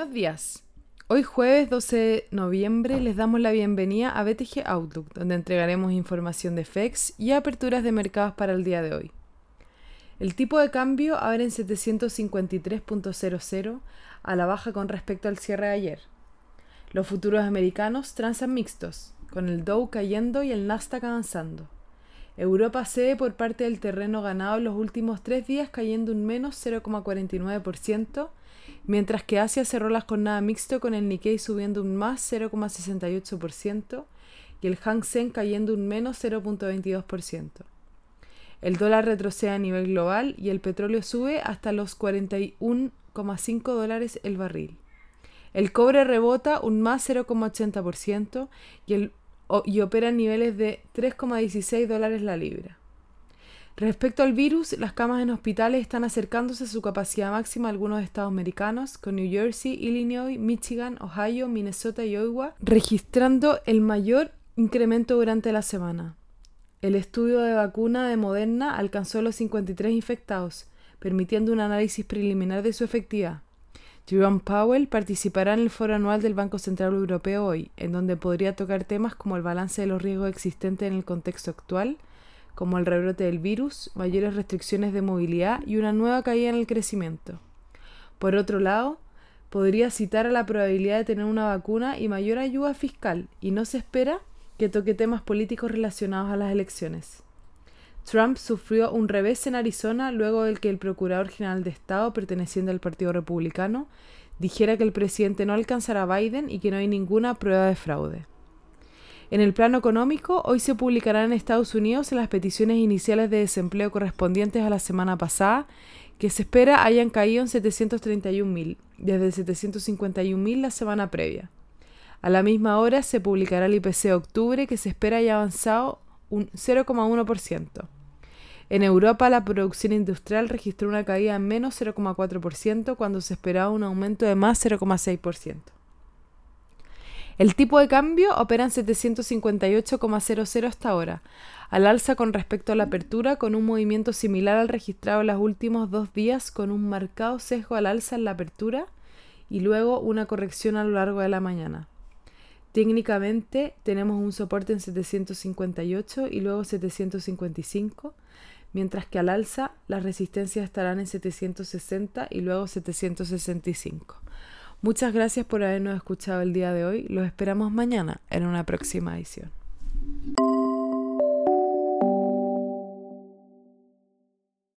Buenos días. Hoy jueves 12 de noviembre les damos la bienvenida a BTG Outlook, donde entregaremos información de FEX y aperturas de mercados para el día de hoy. El tipo de cambio abre en 753.00 a la baja con respecto al cierre de ayer. Los futuros americanos transan mixtos, con el Dow cayendo y el Nasdaq avanzando. Europa cede por parte del terreno ganado en los últimos tres días cayendo un menos 0,49%, mientras que Asia cerró la jornada mixto con el Nikkei subiendo un más 0,68% y el Hang Seng cayendo un menos 0,22%. El dólar retrocede a nivel global y el petróleo sube hasta los 41,5 dólares el barril. El cobre rebota un más 0,80% y, y opera en niveles de 3,16 dólares la libra. Respecto al virus, las camas en hospitales están acercándose a su capacidad máxima en algunos estados americanos, con New Jersey, Illinois, Michigan, Ohio, Minnesota y Iowa registrando el mayor incremento durante la semana. El estudio de vacuna de Moderna alcanzó los 53 infectados, permitiendo un análisis preliminar de su efectividad. Jerome Powell participará en el foro anual del Banco Central Europeo hoy, en donde podría tocar temas como el balance de los riesgos existentes en el contexto actual, como el rebrote del virus, mayores restricciones de movilidad y una nueva caída en el crecimiento. Por otro lado, podría citar a la probabilidad de tener una vacuna y mayor ayuda fiscal, y no se espera que toque temas políticos relacionados a las elecciones. Trump sufrió un revés en Arizona luego de que el Procurador General de Estado, perteneciente al Partido Republicano, dijera que el presidente no alcanzará a Biden y que no hay ninguna prueba de fraude. En el plano económico, hoy se publicarán en Estados Unidos las peticiones iniciales de desempleo correspondientes a la semana pasada, que se espera hayan caído en 731.000, desde 751.000 la semana previa. A la misma hora se publicará el IPC de octubre, que se espera haya avanzado un 0,1%. En Europa, la producción industrial registró una caída en menos 0,4% cuando se esperaba un aumento de más 0,6%. El tipo de cambio opera en 758,00 hasta ahora, al alza con respecto a la apertura, con un movimiento similar al registrado en los últimos dos días, con un marcado sesgo al alza en la apertura y luego una corrección a lo largo de la mañana. Técnicamente tenemos un soporte en 758 y luego 755, mientras que al alza las resistencias estarán en 760 y luego 765. Muchas gracias por habernos escuchado el día de hoy. Los esperamos mañana en una próxima edición.